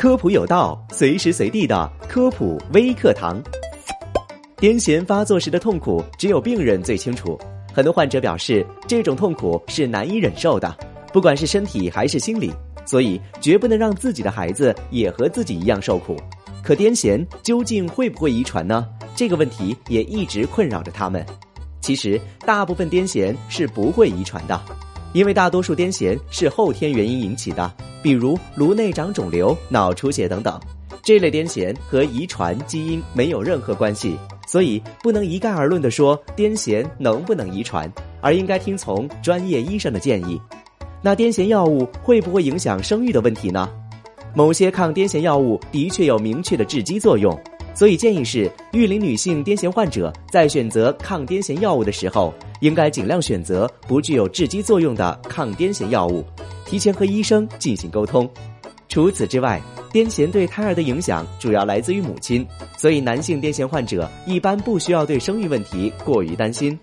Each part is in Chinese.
科普有道，随时随地的科普微课堂。癫痫发作时的痛苦，只有病人最清楚。很多患者表示，这种痛苦是难以忍受的，不管是身体还是心理，所以绝不能让自己的孩子也和自己一样受苦。可癫痫究竟会不会遗传呢？这个问题也一直困扰着他们。其实，大部分癫痫是不会遗传的。因为大多数癫痫是后天原因引起的，比如颅内长肿瘤、脑出血等等，这类癫痫和遗传基因没有任何关系，所以不能一概而论的说癫痫能不能遗传，而应该听从专业医生的建议。那癫痫药物会不会影响生育的问题呢？某些抗癫痫药物的确有明确的致畸作用。所以建议是，育龄女性癫痫患者在选择抗癫痫药物的时候，应该尽量选择不具有致畸作用的抗癫痫药物，提前和医生进行沟通。除此之外，癫痫对胎儿的影响主要来自于母亲，所以男性癫痫患者一般不需要对生育问题过于担心。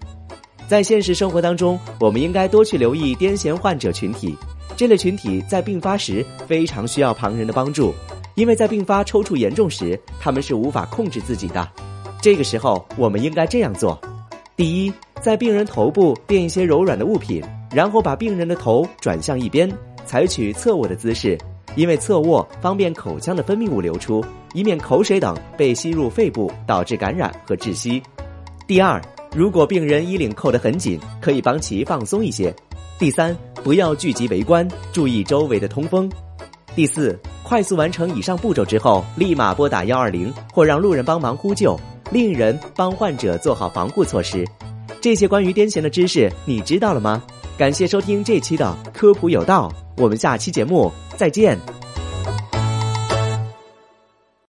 在现实生活当中，我们应该多去留意癫痫患者群体，这类群体在病发时非常需要旁人的帮助。因为在并发抽搐严重时，他们是无法控制自己的。这个时候，我们应该这样做：第一，在病人头部垫一些柔软的物品，然后把病人的头转向一边，采取侧卧的姿势，因为侧卧方便口腔的分泌物流出，以免口水等被吸入肺部，导致感染和窒息。第二，如果病人衣领扣得很紧，可以帮其放松一些。第三，不要聚集围观，注意周围的通风。第四。快速完成以上步骤之后，立马拨打幺二零或让路人帮忙呼救，另一人帮患者做好防护措施。这些关于癫痫的知识你知道了吗？感谢收听这期的科普有道，我们下期节目再见。